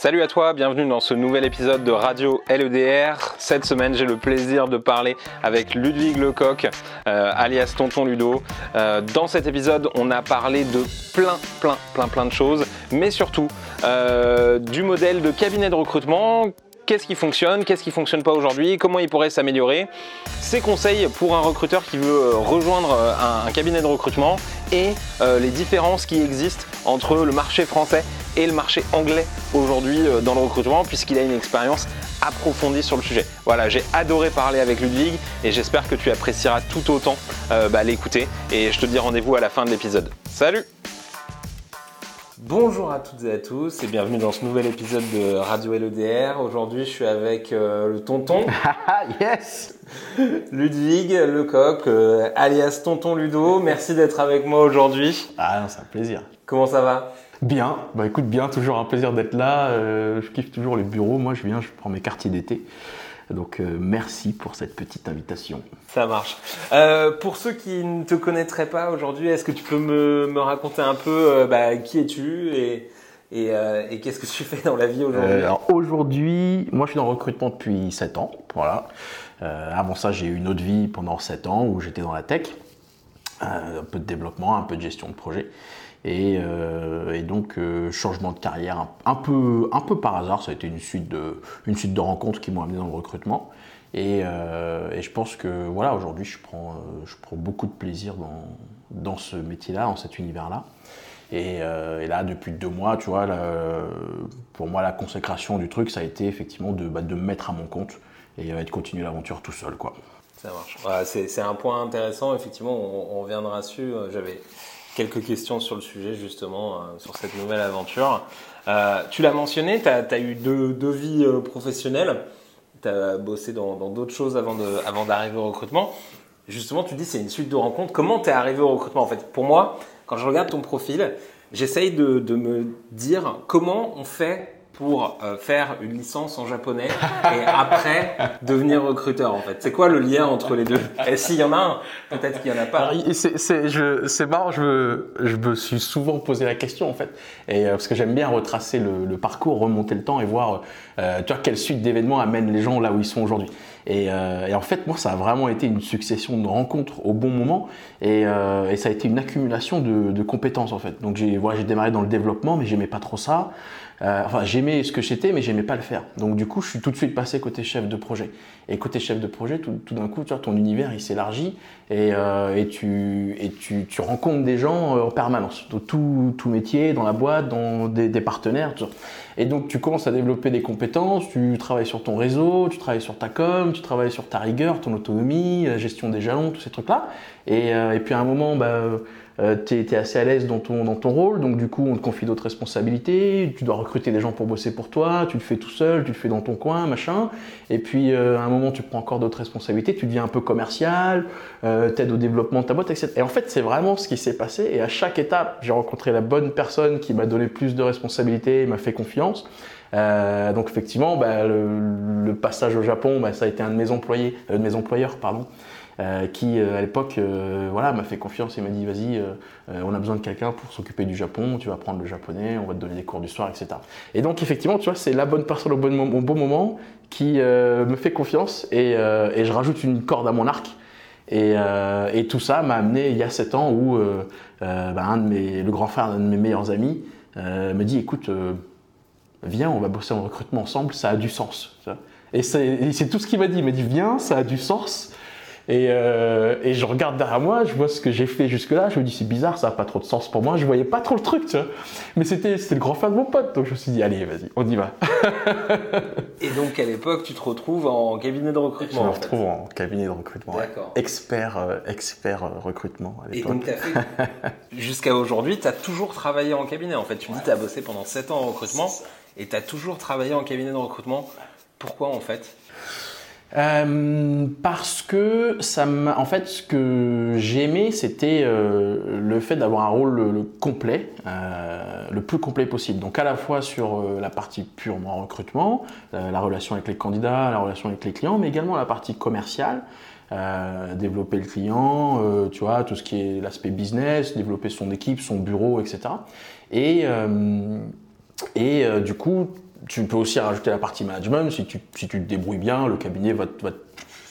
Salut à toi, bienvenue dans ce nouvel épisode de Radio LEDR. Cette semaine, j'ai le plaisir de parler avec Ludwig Lecoq, euh, alias Tonton Ludo. Euh, dans cet épisode, on a parlé de plein, plein, plein, plein de choses, mais surtout euh, du modèle de cabinet de recrutement qu'est-ce qui fonctionne, qu'est-ce qui fonctionne pas aujourd'hui, comment il pourrait s'améliorer, ses conseils pour un recruteur qui veut rejoindre un, cabinet de recrutement et les différences qui existent entre le marché français et le marché anglais aujourd'hui euh, dans le recrutement puisqu'il a une expérience approfondie sur le sujet. Voilà, j'ai adoré parler avec Ludwig et j'espère que tu apprécieras tout autant euh, bah, l'écouter et je te dis rendez-vous à la fin de l'épisode. Salut Bonjour à toutes et à tous et bienvenue dans ce nouvel épisode de Radio LEDR. Aujourd'hui, je suis avec euh, le tonton. yes Ludwig Lecoq, alias Tonton Ludo. Merci d'être avec moi aujourd'hui. Ah c'est un plaisir. Comment ça va? Bien, bah écoute bien, toujours un plaisir d'être là. Euh, je kiffe toujours les bureaux. Moi, je viens, je prends mes quartiers d'été. Donc euh, merci pour cette petite invitation. Ça marche. Euh, pour ceux qui ne te connaîtraient pas aujourd'hui, est-ce que tu peux me, raconter un peu bah, qui es-tu et, et, qu'est-ce que tu fais dans la vie aujourd'hui? Alors aujourd'hui, moi je suis dans le recrutement depuis 7 ans. Voilà. avant ça, j'ai eu une autre vie pendant 7 ans où j'étais dans la tech. un peu de développement, un peu de gestion de projet. Euh, et, donc, euh, changement de carrière un, peu, un peu par hasard, ça a été une suite de, une suite de rencontres qui m'ont amené dans le recrutement. Et, euh, je pense que voilà, aujourd'hui, je prends, je prends beaucoup de plaisir dans, dans ce métier-là, dans cet univers-là. Et, là, depuis deux mois, tu vois, pour moi, la consécration du truc, ça a été effectivement de, bah, de me mettre à mon compte et de continuer l'aventure tout seul. Quoi. Ça marche. c'est un point intéressant, effectivement, on, on reviendra dessus. J'avais quelques questions sur le sujet justement, euh, sur cette nouvelle aventure. Euh, tu l'as mentionné, tu as, eu deux, vies euh, professionnelles, tu as bossé dans d'autres choses avant d'arriver avant au recrutement. Justement, tu dis c'est une suite de rencontres. Comment tu es arrivé au recrutement En fait, pour moi, quand je regarde ton profil, j'essaye de, de me dire comment on fait pour euh, faire une licence en japonais et après devenir recruteur en fait C'est quoi le lien entre les deux? Et s'il y en a un, peut-être qu'il y en a pas. C'est marrant, je me, je me suis souvent posé la question en fait, et euh, parce que j'aime bien retracer le, parcours, remonter le temps et voir, euh, tu vois, quelle suite d'événements amène les gens là où ils sont aujourd'hui. Et, en fait, moi, ça a vraiment été une succession de rencontres au bon moment, et, ça a été une accumulation de, compétences en fait. Donc j'ai voilà, démarré dans le développement, mais j'aimais pas trop ça. Euh, enfin, j'aimais ce que j'étais, mais j'aimais pas le faire. Donc, du coup, je suis tout de suite passé côté chef de projet. Et côté chef de projet, tout, d'un coup, tu vois, ton univers, il s'élargit et, euh, tu, rencontres des gens euh, en permanence, dans tout, métier, dans la boîte, dans des, des partenaires. Tout Et donc, tu commences à développer des compétences, tu travailles sur ton réseau, tu travailles sur ta com, tu travailles sur ta rigueur, ton autonomie, la gestion des jalons, tous ces trucs-là. Et, et puis, à un moment, bah, euh, tu es, assez à l'aise dans ton, dans ton rôle, donc du coup on te confie d'autres responsabilités, tu dois recruter des gens pour bosser pour toi, tu le fais tout seul, tu le fais dans ton coin, machin, et puis euh, à un moment tu prends encore d'autres responsabilités, tu deviens un peu commercial, euh, t'aides au développement de ta boîte, etc. Et en fait c'est vraiment ce qui s'est passé, et à chaque étape j'ai rencontré la bonne personne qui m'a donné plus de responsabilités, m'a fait confiance. Euh, donc effectivement, bah, le, passage au Japon, bah, ça a été un de mes employés, de mes employeurs, pardon, euh, qui euh, à l'époque euh, voilà, m'a fait confiance et m'a dit vas-y, on a besoin de quelqu'un pour s'occuper du Japon, tu vas apprendre le japonais, on va te donner des cours du soir, etc. Et donc effectivement, tu vois, c'est la bonne personne au bon, moment, qui me fait confiance et, je rajoute une corde à mon arc. Et, et tout ça m'a amené il y a 7 ans où bah, un de mes, le grand frère d'un de mes meilleurs amis me dit écoute, viens, on va bosser en recrutement ensemble, ça a du sens. Et c'est tout ce qu'il m'a dit. Il m'a dit viens, ça a du sens. Et, euh, et, je regarde derrière moi, je vois ce que j'ai fait jusque-là, je me dis c'est bizarre, ça n'a pas trop de sens pour moi, je voyais pas trop le truc, tu vois. Mais c'était le grand frère de mon pote, donc je me suis dit allez, vas-y, on y va. et donc à l'époque, tu te retrouves en cabinet de recrutement Je me retrouve en, cabinet de recrutement. D'accord. Expert, euh, expert euh, recrutement à l'époque. Et donc jusqu'à aujourd'hui, tu as toujours travaillé en cabinet en fait. Tu me dis que tu as bossé pendant 7 ans en recrutement. et tu as toujours travaillé en cabinet de recrutement. Pourquoi en fait? Euh, parce que ça en fait, ce que j'aimais, c'était euh, le fait d'avoir un rôle le, complet, euh, le plus complet possible. Donc à la fois sur la partie purement recrutement, la relation avec les candidats, la relation avec les clients, mais également la partie commerciale. développer le client, tu vois, tout ce qui est l'aspect business, développer son équipe, son bureau, etc. Et, et du coup, tu peux aussi rajouter la partie management. Si tu, si tu te débrouilles bien, le cabinet va, va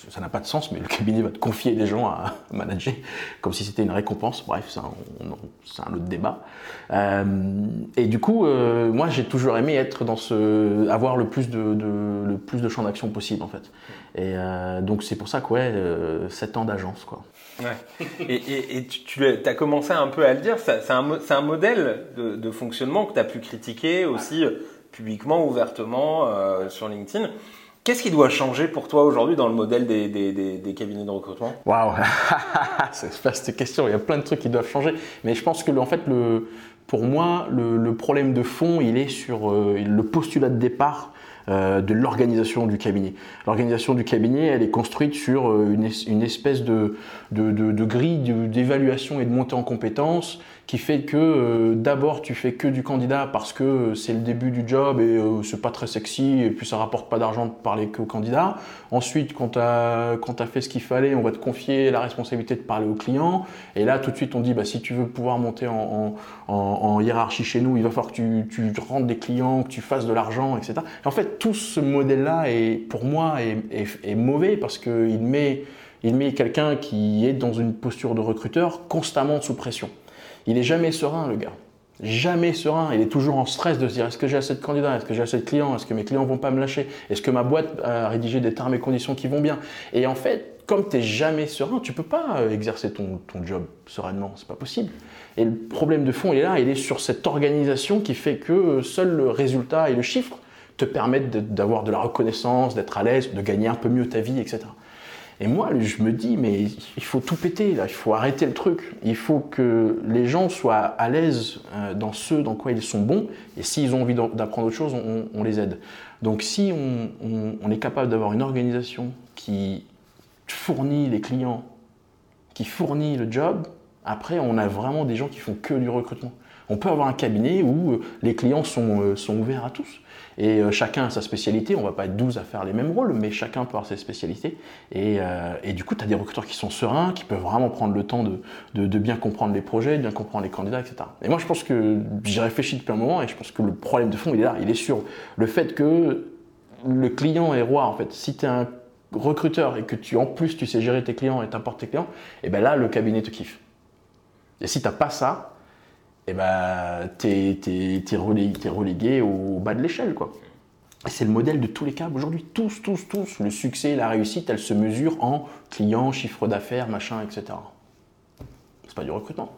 ça n'a pas de sens, mais le cabinet va te confier des gens à manager, comme si c'était une récompense. Bref, c'est un, un, autre débat. Euh, et du coup, euh, moi, j'ai toujours aimé être dans ce, avoir le plus de, de le plus de champs d'action possible, en fait. Et euh, donc, c'est pour ça que, ouais, 7 ans d'agence, quoi. Ouais. Et, et, et, tu, tu as commencé un peu à le dire, c'est un, un, modèle de, de fonctionnement que tu as pu critiquer aussi publiquement, ouvertement euh, sur LinkedIn. Qu'est-ce qui doit changer pour toi aujourd'hui dans le modèle des, cabinets de recrutement? Waouh C'est une vaste question, il y a plein de trucs qui doivent changer. Mais je pense que en fait, pour moi, le, problème de fond, il est sur euh, le postulat de départ euh, de l'organisation du cabinet. L'organisation du cabinet, elle est construite sur une, espèce de grille d'évaluation et de montée en compétences qui fait que euh, d'abord tu fais que du candidat parce que euh, c'est le début du job et euh, c'est pas très sexy et puis ça rapporte pas d'argent de parler que au candidat. Ensuite, quand tu as, as fait ce qu'il fallait, on va te confier la responsabilité de parler au client. Et là, tout de suite, on dit bah, si tu veux pouvoir monter en, hiérarchie chez nous, il va falloir que tu, tu rentres des clients, que tu fasses de l'argent, etc. Et en fait, tout ce modèle-là, pour moi, est mauvais parce qu'il met, il met quelqu'un qui est dans une posture de recruteur constamment sous pression. Il est jamais serein, le gars. Jamais serein. Il est toujours en stress de se dire est-ce que j'ai assez de candidats? Est-ce que j'ai assez de clients? Est-ce que mes clients vont pas me lâcher? Est-ce que ma boîte a rédigé des termes et conditions qui vont bien? Et en fait, comme tu n'es jamais serein, tu peux pas euh, exercer ton, ton job sereinement. C'est pas possible. Et le problème de fond, il est là. Il est sur cette organisation qui fait que euh, seul le résultat et le chiffre te permettent d'avoir de la reconnaissance, d'être à l'aise, de gagner un peu mieux ta vie, etc. Et moi, je me dis, mais il faut tout péter, là, il faut arrêter le truc. Il faut que les gens soient à l'aise euh, dans ce dans quoi ils sont bons, et s'ils ont envie d'apprendre autre chose, on, les aide. Donc si on, est capable d'avoir une organisation qui fournit les clients, qui fournit le job, après, on a vraiment des gens qui font que du recrutement. On peut avoir un cabinet où euh, les clients sont, euh, sont ouverts à tous. Et euh, chacun a sa spécialité. On va pas être 12 à faire les mêmes rôles, mais chacun peut avoir ses spécialités. Et, et du coup, tu as des recruteurs qui sont sereins, qui peuvent vraiment prendre le temps de, de, bien comprendre les projets, de bien comprendre les candidats, etc. Et moi, je pense que j'y réfléchi depuis un moment et je pense que le problème de fond, il est là. Il est sur le fait que le client est roi, en fait. Si tu es un recruteur et que tu, en plus, tu sais gérer tes clients et t'apportes tes clients, et ben là, le cabinet te kiffe. Et si tu pas ça, eh ben, t'es es, relégué, relégué, au bas de l'échelle. quoi. Et c'est le modèle de tous les cas aujourd'hui. Tous, tous, tous. Le succès, la réussite, elle se mesure en clients, chiffre d'affaires, machin, etc. C'est pas du recrutement.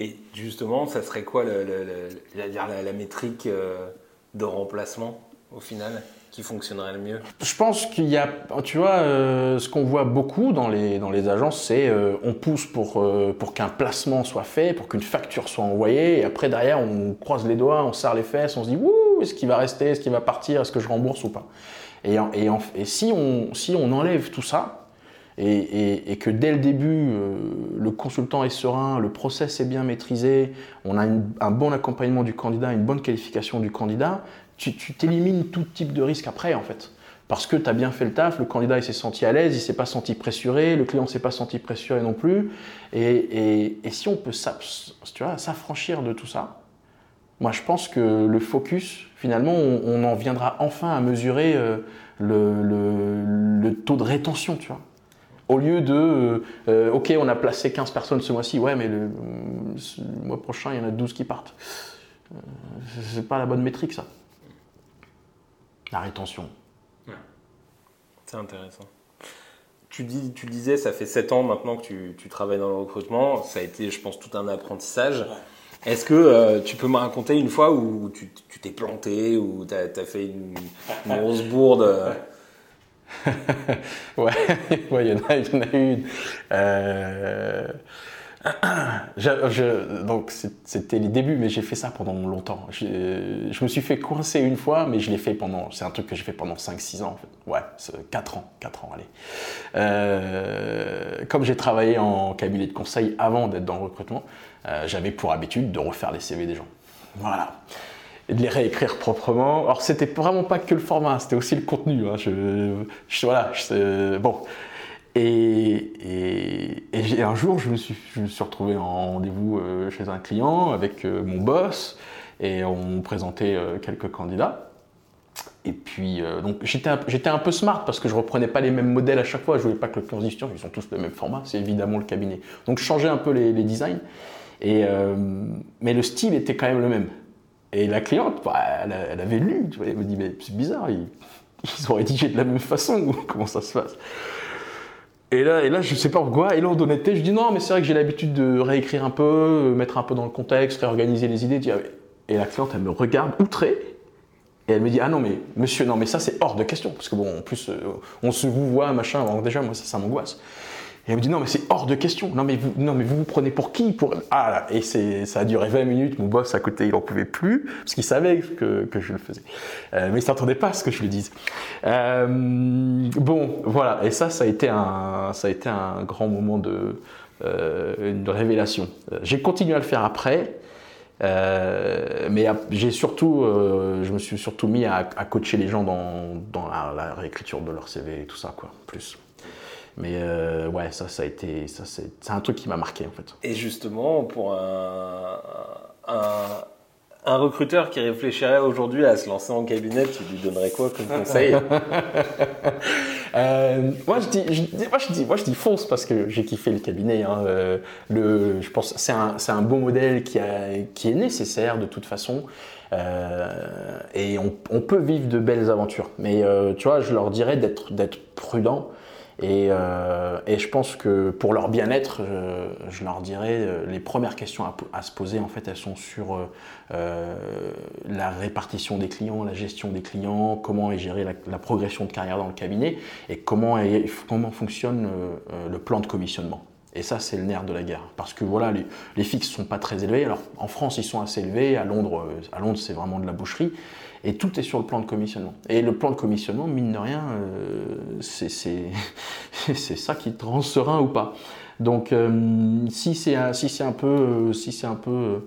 Et justement, ça serait quoi le, la, la, métrique euh, de remplacement au final? Fonctionnerait le mieux. Je pense qu'il y a, tu vois, euh, ce qu'on voit beaucoup dans les, dans les agences, c'est euh, on pousse pour, euh, pour qu'un placement soit fait, pour qu'une facture soit envoyée, et après derrière on croise les doigts, on serre les fesses, on se dit Ouh, est-ce qu'il va rester, est-ce qu'il va partir, est-ce que je rembourse ou pas? Et, et, et si, on, si on enlève tout ça, et, que dès le début, le consultant est serein, le process est bien maîtrisé, on a un bon accompagnement du candidat, une bonne qualification du candidat, tu t'élimines tout type de risque après en fait. Parce que tu as bien fait le taf, le candidat s'est senti à l'aise, il s'est pas senti pressuré, le client s'est pas senti pressuré non plus. Et, si on peut s'affranchir de tout ça, moi je pense que le focus, finalement, on, en viendra enfin à mesurer euh, le, taux de rétention, tu vois. Au lieu de, euh, euh, ok, on a placé 15 personnes ce mois-ci, ouais, mais le, mois prochain, il y en a 12 qui partent. c'est pas la bonne métrique, ça la rétention. C'est intéressant. Tu, dis, tu disais, ça fait 7 ans maintenant que tu, tu, travailles dans le recrutement. Ça a été, je pense, tout un apprentissage. Est-ce que euh, tu peux me raconter une fois où tu t'es planté, ou tu as, fait une, grosse bourde ouais, il y, en a, y en a une. Euh, Donc c'était les débuts, mais j'ai fait ça pendant longtemps. Je, me suis fait coincer une fois, mais je l'ai fait pendant. C'est un truc que j'ai fait pendant 5-6 ans. Ouais, 4 ans, 4 ans, allez. Euh, comme j'ai travaillé en cabinet de conseil avant d'être dans le recrutement, euh, j'avais pour habitude de refaire les CV des gens. Voilà. Et de les réécrire proprement. Alors c'était vraiment pas que le format, c'était aussi le contenu. hein. Voilà, bon. Et, un jour, je me, suis, retrouvé en rendez-vous euh, chez un client avec euh, mon boss et on présentait euh, quelques candidats. Et puis, donc j'étais un, peu smart parce que je reprenais pas les mêmes modèles à chaque fois. Je voulais pas que le client se ils sont tous le même format. C'est évidemment le cabinet. Donc je changeais un peu les, designs. Et, mais le style était quand même le même. Et la cliente, bah, elle, avait lu. Tu vois, elle me dit, mais c'est bizarre, ils, ont rédigé de la même façon. Comment ça se passe? Et là, et là, je sais pas pourquoi, et là, d'honnêteté, je dis non, mais c'est vrai que j'ai l'habitude de réécrire un peu, euh, mettre un peu dans le contexte, réorganiser les idées. Et la cliente, elle me regarde outrée, et elle me dit, ah non, mais monsieur, non, mais ça, c'est hors de question. Parce que bon, en plus, euh, on se vous voit, machin, alors déjà, moi, ça, ça m'angoisse. Et elle me dit, non, mais c'est hors de question. Non, mais vous, non, mais vous vous prenez pour qui pour... Ah, là, et c'est, ça a duré 20 minutes. Mon boss à côté, il en pouvait plus, parce qu'il savait que, que je le faisais. Euh, mais il s'attendait pas à ce que je le dise. Euh, bon, voilà. Et ça, ça a été un, ça a été un grand moment de, euh, une révélation. J'ai continué à le faire après. Mais j'ai surtout, je me suis surtout mis à, à coacher les gens dans, dans la, la réécriture de leur CV et tout ça, quoi, plus. Mais euh, ouais, ça, ça a été, ça, c'est c'est un truc qui m'a marqué en fait. Et justement, pour un, un, un recruteur qui réfléchirait aujourd'hui à se lancer en cabinet, tu lui donnerais quoi comme conseil? Euh, moi, je dis, je dis- moi, je dis, moi, je dis fonce parce que j'ai kiffé le cabinet. hein. Euh, le, je pense, que c'est un, c'est un bon modèle qui, a, qui est nécessaire de toute façon. Euh, et on, on peut vivre de belles aventures. Mais tu vois, je leur dirais d'être, d'être prudent. Et, euh, et je pense que pour leur bien-être, je, je leur dirais euh, les premières questions à, se poser, en fait, elles sont sur euh, euh, la répartition des clients, la gestion des clients, comment est gérée la, progression de carrière dans le cabinet et comment, comment fonctionne euh, euh, le plan de commissionnement. Et ça, c'est le nerf de la guerre. Parce que voilà, les, fixes ne sont pas très élevés. Alors, en France, ils sont assez élevés. À Londres, euh, à Londres c'est vraiment de la boucherie. Et tout est sur le plan de commissionnement. Et le plan de commissionnement, mine de rien, euh, c'est ça qui te rend serein ou pas. Donc, euh, si c'est un, peu, euh, un peu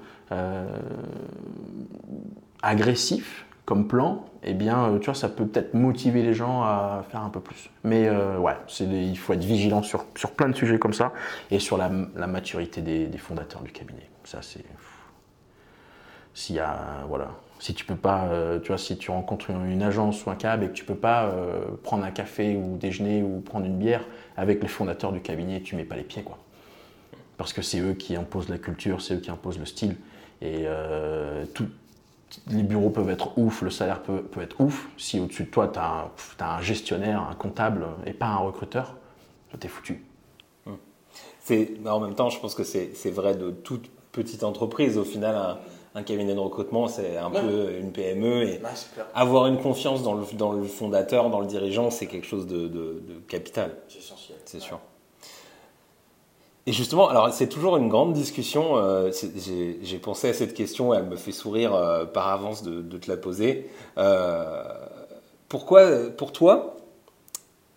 agressif comme plan, eh bien, tu vois, ça peut peut-être motiver les gens à faire un peu plus. Mais ouais, il faut être vigilant sur, sur plein de sujets comme ça et sur la, la maturité des, des fondateurs du cabinet. Ça, c'est. S'il y a. Voilà. Si tu peux pas. euh, tu vois, si tu rencontres une, une agence ou un cab et que tu peux pas euh, prendre un café ou déjeuner ou prendre une bière avec les fondateurs du cabinet, tu mets pas les pieds, quoi. Parce que c'est eux qui imposent la culture, c'est eux qui imposent le style. Et euh, les bureaux peuvent être ouf, le salaire peut, peut être ouf. Si au-dessus de toi, tu as, un gestionnaire, un comptable et pas un recruteur, t'es foutu. C'est, mais en même temps, je pense que c'est, vrai de toute petite entreprise. Au final, un cabinet de recrutement, c'est un Ouais. peu une PME. Et avoir une confiance dans le, dans le fondateur, dans le dirigeant, c'est quelque chose de, de- de capital, C'est essentiel. c'est sûr. Et justement, alors c'est toujours une grande discussion. euh, j'ai, pensé à cette question, elle me fait sourire euh, par avance de, de te la poser. Euh, pourquoi, pour toi,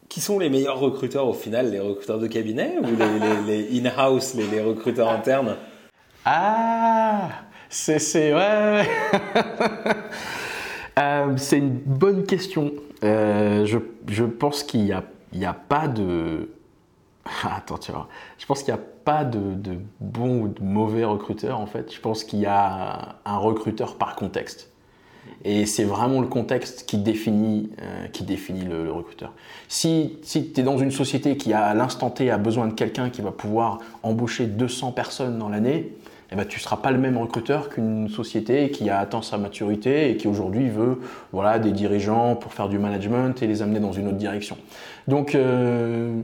qui sont les meilleurs recruteurs au final Les recruteurs de cabinet ou les, les- les in-house, les, les recruteurs internes? Ah C'est. Ouais. Euh, c'est une bonne question. Euh, je, je pense qu'il n'y a, y a pas de. Attends, tu vois. Je pense qu'il n'y a pas de, de bon ou de mauvais recruteur en fait. Je pense qu'il y a un recruteur par contexte. Et c'est vraiment le contexte qui définit, euh, qui définit le, le recruteur. Si, si tu es dans une société qui à l'instant T a besoin de quelqu'un qui va pouvoir embaucher 200 personnes dans l'année, eh ben, tu ne seras pas le même recruteur qu'une société qui a atteint sa maturité et qui aujourd'hui veut voilà, des dirigeants pour faire du management et les amener dans une autre direction. Donc euh,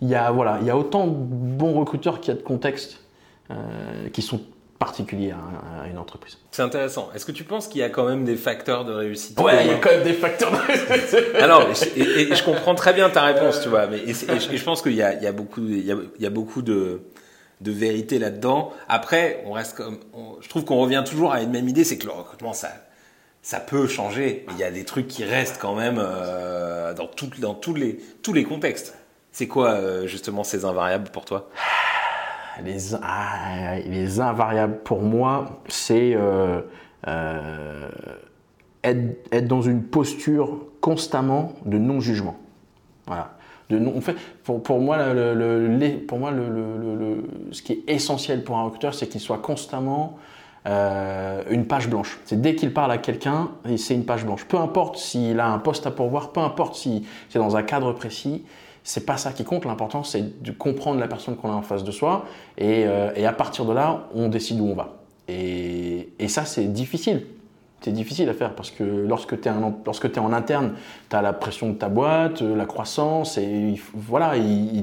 il y, a, voilà, il y a autant de bons recruteurs qu'il y a de contextes euh, qui sont particuliers à, à une entreprise. C'est intéressant. Est-ce que tu penses qu'il y a quand même des facteurs de réussite Ouais, il y a quand même des facteurs de... Mais je- et, et je comprends très bien ta réponse, tu vois. Mais et, je, et je pense qu'il y a, il y a beaucoup, il y a, il y a beaucoup de de vérité là-dedans. Après, on reste comme, je trouve qu'on revient toujours à une même idée, c'est que le recrutement, ça, ça peut changer, il y a des trucs qui restent quand même euh, dans, dans tous, les, tous les contextes. C'est quoi euh, justement ces invariables pour toi? Les, ah, les, invariables pour moi, c'est euh, être, être, dans une posture constamment de non-jugement. Voilà. De fait, pour, moi, pour moi ce qui est essentiel pour un recruteur, c'est qu'il soit constamment euh, une page blanche. C'est dès qu'il parle à quelqu'un, c'est une page blanche. Peu importe s'il a un poste à pourvoir, peu importe si c'est dans un cadre précis, c'est pas ça qui compte. L'important, c'est de comprendre la personne qu'on a en face de soi et, euh, à partir de là, on décide où on va. Et ça, c'est difficile c'est difficile à faire parce que lorsque tu es, en interne, tu as la pression de ta boîte, la croissance, et voilà,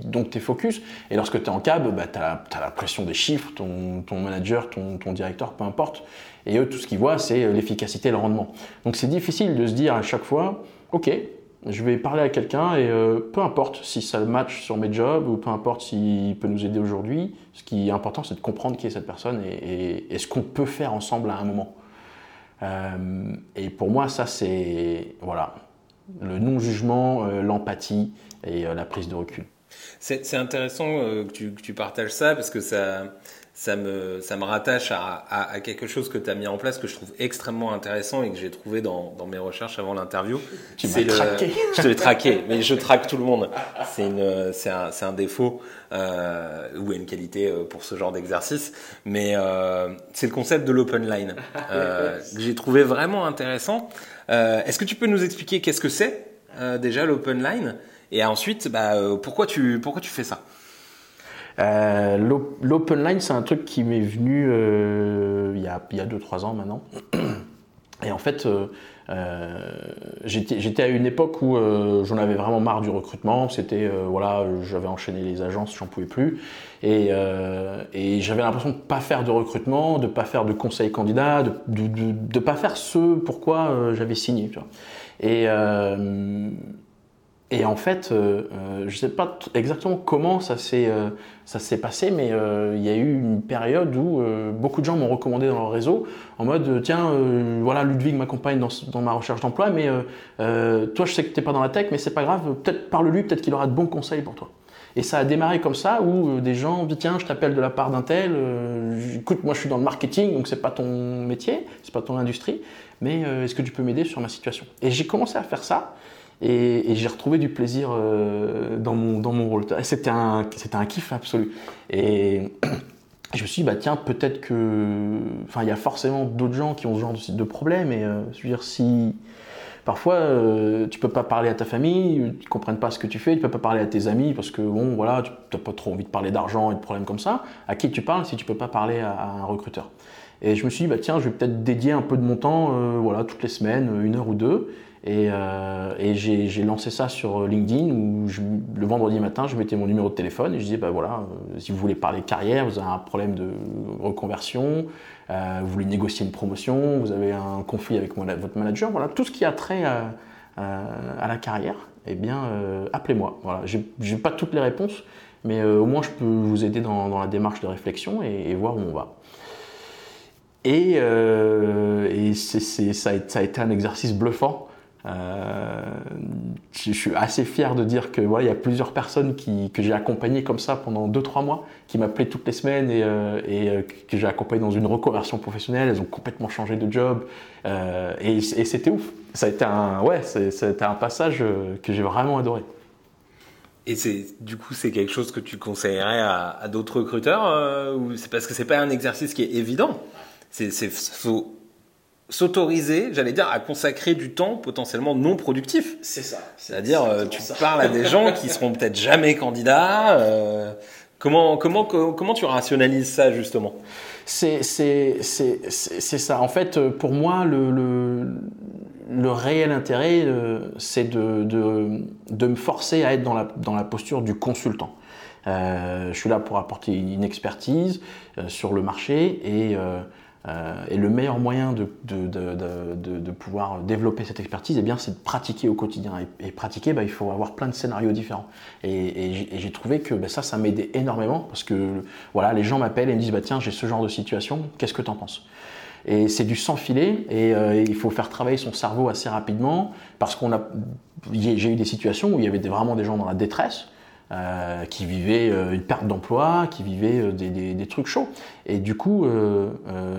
donc tu es focus. Et lorsque tu es en cab, bah, tu as, la pression des chiffres, ton, manager, ton, directeur, peu importe. Et eux, tout ce qu'ils voient, c'est l'efficacité et le rendement. Donc c'est difficile de se dire à chaque fois, OK, je vais parler à quelqu'un et euh, peu importe si ça match sur mes jobs ou peu importe s'il peut nous aider aujourd'hui, ce qui est important, c'est de comprendre qui est cette personne et ce qu'on peut faire ensemble à un moment. Euh, et pour moi, ça, c'est voilà, le non-jugement, euh, l'empathie et euh, la prise de recul. C'est intéressant que tu, que, tu, partages ça parce que ça, ça me, ça me rattache à, à, quelque chose que tu as mis en place que je trouve extrêmement intéressant et que j'ai trouvé dans, dans, mes recherches avant l'interview. Tu m'as traqué. Je te l'ai traqué, mais je traque tout le monde. C'est un, un défaut euh, ou une qualité euh, pour ce genre d'exercice. Mais euh, c'est le concept de l'open line euh, que j'ai trouvé vraiment intéressant. Est-ce que tu peux nous expliquer qu'est-ce que c'est déjà l'open line? Et ensuite bah, pourquoi, tu, pourquoi tu fais ça? Euh, L'open line, c'est un truc qui m'est venu euh, il y a 2-3 ans maintenant. Et en fait, euh, euh j'étais à une époque où j'en avais vraiment marre du recrutement. C'était, voilà, j'avais enchaîné les agences, j'en pouvais plus. Et, j'avais l'impression de ne pas faire de recrutement, de ne pas faire de conseil candidat, de ne pas faire ce pourquoi j'avais signé. Et et en fait, euh, euh, je ne sais pas exactement comment ça s'est euh, passé, mais il y a eu une période où beaucoup de gens m'ont recommandé dans leur réseau en mode tiens, voilà, Ludwig m'accompagne dans, dans, ma recherche d'emploi, mais toi, je sais que tu n'es pas dans la tech, mais c'est pas grave, peut-être parle-lui, peut-être qu'il aura de bons conseils pour toi. Et ça a démarré comme ça, où des gens disent tiens, je t'appelle de la part d'un tel, écoute, moi je suis dans le marketing, donc c'est pas ton métier, c'est pas ton industrie, mais est-ce que tu peux m'aider sur ma situation? Et j'ai commencé à faire ça. Et, j'ai retrouvé du plaisir euh, dans, mon, dans mon rôle. C'était un, un kiff absolu. Et je me suis dit, bah tiens, peut-être que. Enfin, il y a forcément d'autres gens qui ont ce genre de, de problème. Et euh, je veux dire, si. Parfois, euh, tu peux pas parler à ta famille, ils comprennent pas ce que tu fais, tu peux pas parler à tes amis parce que bon, voilà, tu n'as pas trop envie de parler d'argent et de problèmes comme ça. À qui tu parles si tu peux pas parler à, à un recruteur? Et je me suis dit, bah tiens, je vais peut-être dédier un peu de mon temps, euh, voilà, toutes les semaines, une heure ou deux, et, euh, j'ai lancé ça sur LinkedIn où le vendredi matin, je mettais mon numéro de téléphone et je disais, bah voilà, euh, si vous voulez parler carrière, vous avez un problème de reconversion, euh, vous voulez négocier une promotion, vous avez un conflit avec votre manager, voilà, tout ce qui a trait à, la carrière, eh bien, appelez-moi. Voilà, j'ai pas toutes les réponses, mais au moins je peux vous aider dans, la démarche de réflexion et, voir où on va. Et, ça a été un exercice bluffant euh, je suis assez fier de dire que voilà, il y a plusieurs personnes qui, que j'ai accompagnées comme ça pendant 2-3 mois, qui m'appelaient toutes les semaines et, euh, euh, que j'ai accompagné dans une reconversion professionnelle. Elles ont complètement changé de job et, c'était ouf. Ça a été un, ouais, c'était un passage que j'ai vraiment adoré. Et du coup c'est quelque chose que tu conseillerais à, d'autres recruteurs c'est parce que c'est pas un exercice qui est évident? C'est faut s'autoriser, j'allais dire, à consacrer du temps potentiellement non productif. C'est ça. C'est-à-dire, euh, tu parles à des gens qui seront peut-être jamais candidats. Euh, comment, comment, comment tu rationalises ça justement? C'est ça. En fait, pour moi, le, le, le réel intérêt, euh, c'est de, de, de, me forcer à être dans la, dans la posture du consultant. Euh, je suis là pour apporter une expertise sur le marché et et le meilleur moyen de, de, pouvoir développer cette expertise, eh c'est de pratiquer au quotidien. Et, pratiquer, bah, il faut avoir plein de scénarios différents. Et, j'ai trouvé que bah, ça, ça m'aidait énormément parce que voilà, les gens m'appellent et me disent bah, Tiens, j'ai ce genre de situation, qu'est-ce que tu en penses? Et c'est du sans filet et il faut faire travailler son cerveau assez rapidement parce qu'on a j'ai eu des situations où il y avait vraiment des gens dans la détresse euh, qui vivaient euh, une perte d'emploi, qui vivaient euh, des, trucs chauds. Et du coup,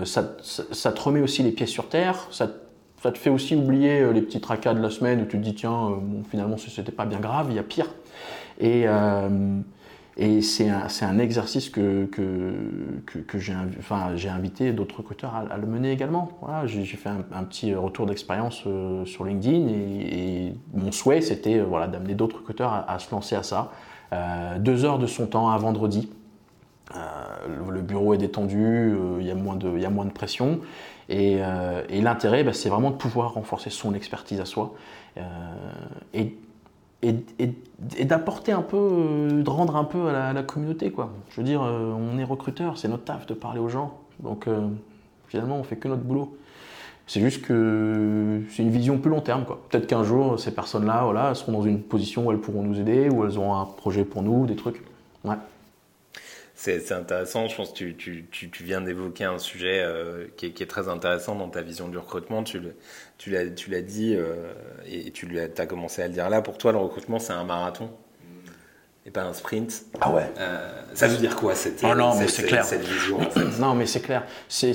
ça, te remet aussi les pieds sur terre, ça, te fait aussi oublier les petits tracas de la semaine où tu te dis tiens, finalement, c'était pas bien grave, il y a pire. Et, c'est un, exercice que, j'ai invité d'autres recruteurs à, le mener également. J'ai fait un, petit retour d'expérience sur LinkedIn et, mon souhait c'était voilà, d'amener d'autres recruteurs à, se lancer à ça, deux heures de son temps à vendredi. Euh, le bureau est détendu, euh, il y, a moins de, y a moins de pression. Et, l'intérêt, bah, c'est vraiment de pouvoir renforcer son expertise à soi. et et, d'apporter un peu, de rendre un peu à la, communauté. Quoi. Je veux dire, on est recruteur, c'est notre taf de parler aux gens. Donc finalement, on fait que notre boulot. C'est juste que c'est une vision plus long terme. Peut-être qu'un jour, ces personnes-là voilà, seront dans une position où elles pourront nous aider, où elles auront un projet pour nous, des trucs. Ouais. C'est intéressant, je pense que tu, tu, tu, viens d'évoquer un sujet euh, qui, est, qui, est, très intéressant dans ta vision du recrutement. Tu l'as dit euh, et tu as commencé à le dire là. Pour toi, le recrutement, c'est un marathon? Et pas un sprint. Ah ouais. Euh, ça veut dire quoi cette, oh non, mais c'est clair. cette vision Non, mais c'est clair. C'est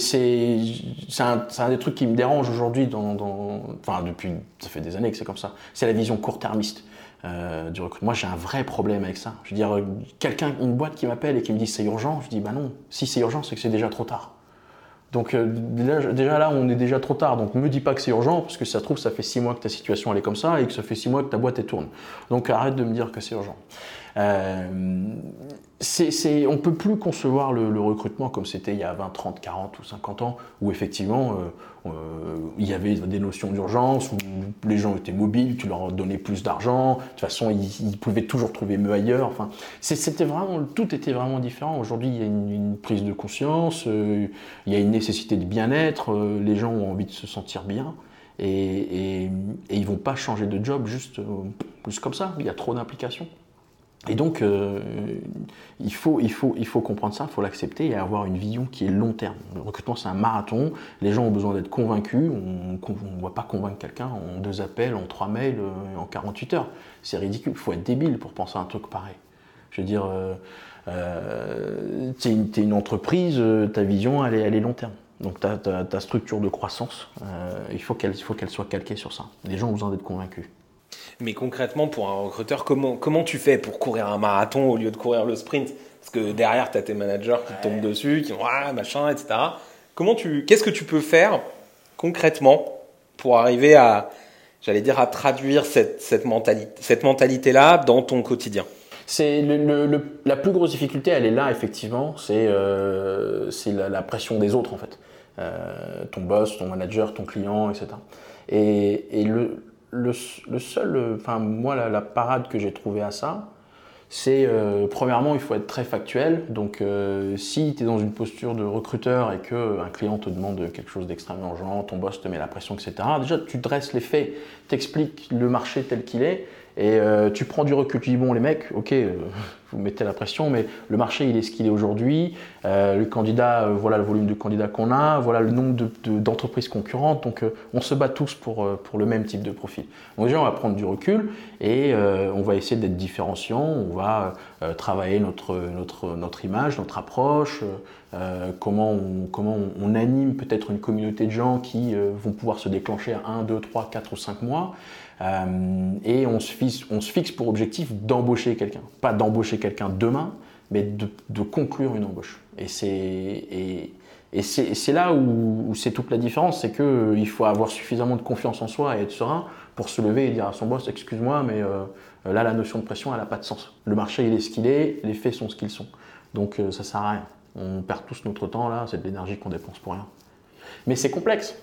un, un, des trucs qui me dérange aujourd'hui, dans, dans, enfin depuis, ça fait des années que c'est comme ça. C'est la vision court-termiste. Euh, du recrutement. Moi, j'ai un vrai problème avec ça. Je veux dire, quelqu'un, une boîte qui m'appelle et qui me dit c'est urgent, je dis bah non. Si c'est urgent, c'est que c'est déjà trop tard. Donc euh, déjà, là, on est déjà trop tard. Donc ne me dis pas que c'est urgent, parce que ça se trouve, ça fait six mois que ta situation elle est comme ça et que ça fait six mois que ta boîte elle tourne. Donc arrête de me dire que c'est urgent. Euh, on ne peut plus concevoir le, recrutement comme c'était il y a 20, 30, 40 ou 50 ans, où effectivement euh, euh, il y avait des notions d'urgence, où les gens étaient mobiles, tu leur donnais plus d'argent, de toute façon ils, pouvaient toujours trouver mieux ailleurs. Enfin, c'était vraiment, tout était vraiment différent. Aujourd'hui il y a une, prise de conscience, il y a une nécessité de bien-être, les gens ont envie de se sentir bien. Et, ils vont pas changer de job juste, juste comme ça. Il y a trop d'implications. Et donc, euh, il, faut, il, faut, il faut comprendre ça, il faut l'accepter et avoir une vision qui est long terme. Le recrutement, c'est un marathon. Les gens ont besoin d'être convaincus. On ne va pas convaincre quelqu'un en deux appels, en trois mails, euh, en 48 heures. C'est ridicule. Il faut être débile pour penser à un truc pareil. Je veux dire, euh, tu es, une entreprise, ta vision, elle est, long terme. Donc ta, structure de croissance, il faut qu'elle soit calquée sur ça. Les gens ont besoin d'être convaincus. Mais concrètement, pour un recruteur, comment, comment tu fais pour courir un marathon au lieu de courir le sprint? Parce que derrière, tu as tes managers qui tombent dessus, qui vont ah, machin, etc. Comment tu, qu'est-ce que tu peux faire concrètement pour arriver à, j'allais dire, à traduire cette, cette mentalité, cette mentalité-là dans ton quotidien? C'est le, la plus grosse difficulté, elle est là effectivement, c'est euh, la, pression des autres en fait, euh, ton boss, ton manager, ton client, etc. Et, et le, le, seul, enfin moi la, parade que j'ai trouvé à ça, c'est euh, premièrement il faut être très factuel. Donc euh, si tu es dans une posture de recruteur et que un client te demande quelque chose d'extrêmement urgent, ton boss te met la pression, etc. Déjà tu dresses les faits, t'expliques le marché tel qu'il est et euh, tu prends du recul, tu dis bon les mecs, ok, euh, vous mettez la pression, mais le marché il est ce qu'il est aujourd'hui. Euh, le candidat, voilà le volume de candidats qu'on a, voilà le nombre d'entreprises concurrentes. Donc on se bat tous pour, pour le même type de profil. Donc déjà on va prendre du recul et on va essayer d'être différenciant. On va travailler notre, notre, notre image, notre approche. comment on, comment on, anime peut-être une communauté de gens qui vont pouvoir se déclencher à 1, 2, 3, 4 ou 5 mois. Euh, et on se, fixe, on se fixe pour objectif d'embaucher quelqu'un. Pas d'embaucher quelqu'un demain, mais de, conclure une embauche. Et c'est et, c'est là où, c'est toute la différence, c'est qu'il euh, faut avoir suffisamment de confiance en soi et être serein pour se lever et dire à son boss, excuse-moi, mais euh, là la notion de pression, elle n'a pas de sens. Le marché, il est ce qu'il est, les faits sont ce qu'ils sont. Donc ça sert à rien. On perd tous notre temps là, c'est de l'énergie qu'on dépense pour rien. Mais c'est complexe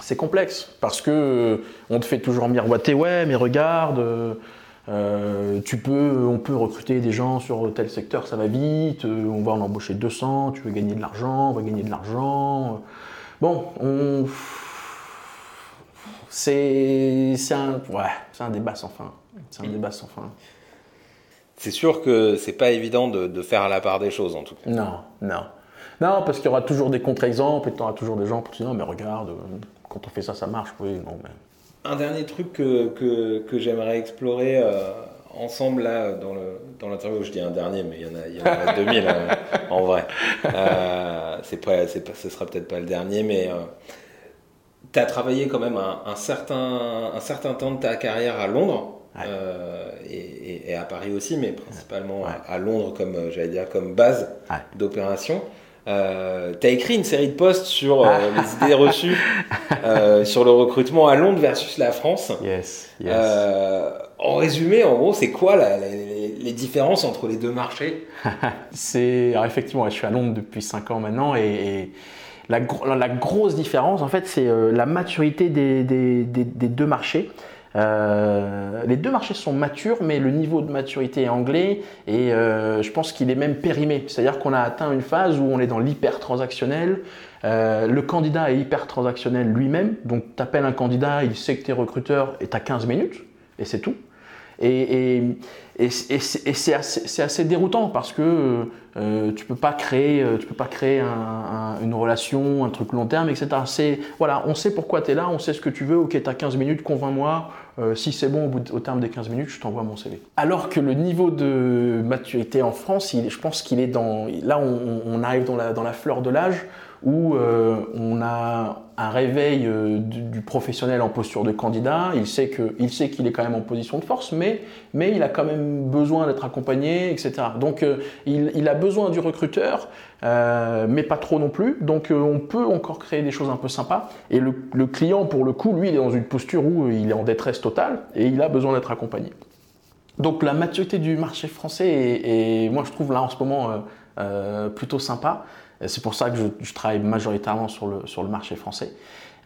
c'est complexe parce que euh, on te fait toujours miroiter, ouais, mais regarde, euh, Euh, tu peux, on peut recruter des gens sur tel secteur, ça va vite, on va en embaucher 200, tu veux gagner de l'argent, on va gagner de l'argent. Bon, on... c'est un, ouais, un débat sans fin. C'est un débat sans fin. C'est sûr que c'est pas évident de, de, faire la part des choses en tout cas. Non, non. Non, parce qu'il y aura toujours des contre-exemples et tu auras toujours des gens pour te dire non, mais regarde, quand on fait ça, ça marche. Oui, non, mais un dernier truc que, que, que j'aimerais explorer euh, ensemble là dans le dans l'interview, je dis un dernier, mais il y en a, il y en a 2000 euh, en vrai. Euh, c'est pas, c'est pas, ce sera peut-être pas le dernier, mais tu as travaillé quand même un, un, certain, un certain temps de ta carrière à Londres. Et, et, à Paris aussi, mais principalement à, Londres comme j'allais dire comme base d'opération. Euh, tu as écrit une série de posts sur euh, les idées reçues euh, sur le recrutement à Londres versus la France. Yes, yes. Euh, en résumé, en gros, c'est quoi la, les, les, différences entre les deux marchés? C'est effectivement, je suis à Londres depuis 5 ans maintenant et, et la, la, grosse différence, en fait, c'est la maturité des, des, des, des deux marchés. Euh, les deux marchés sont matures, mais le niveau de maturité est anglais et euh, je pense qu'il est même périmé. C'est-à-dire qu'on a atteint une phase où on est dans l'hyper transactionnel. Euh, le candidat est hyper transactionnel lui-même. Donc, tu appelles un candidat, il sait que tu es recruteur et tu as 15 minutes et c'est tout. Et, et, et, c'est assez, déroutant parce que euh, tu peux pas créer, euh, tu peux pas créer un, un, une relation, un truc long terme, etc. Voilà, on sait pourquoi tu es là, on sait ce que tu veux. Ok, tu as 15 minutes, convainc-moi. Euh, si c'est bon au, bout au, terme des 15 minutes, je t'envoie mon CV. Alors que le niveau de maturité en France, il, je pense qu'il est dans. Là, on, on, arrive dans la, dans la fleur de l'âge où euh, on a un réveil euh, du, professionnel en posture de candidat. Il sait qu'il est quand même en position de force, mais, mais il a quand même besoin d'être accompagné, etc. Donc euh, il, a besoin du recruteur, mais pas trop non plus. Donc on peut encore créer des choses un peu sympas. Et le, client, pour le coup, lui, il est dans une posture où il est en détresse totale et il a besoin d'être accompagné. Donc la maturité du marché français est moi je trouve là en ce moment plutôt sympa. C'est pour ça que je, travaille majoritairement sur le, marché français.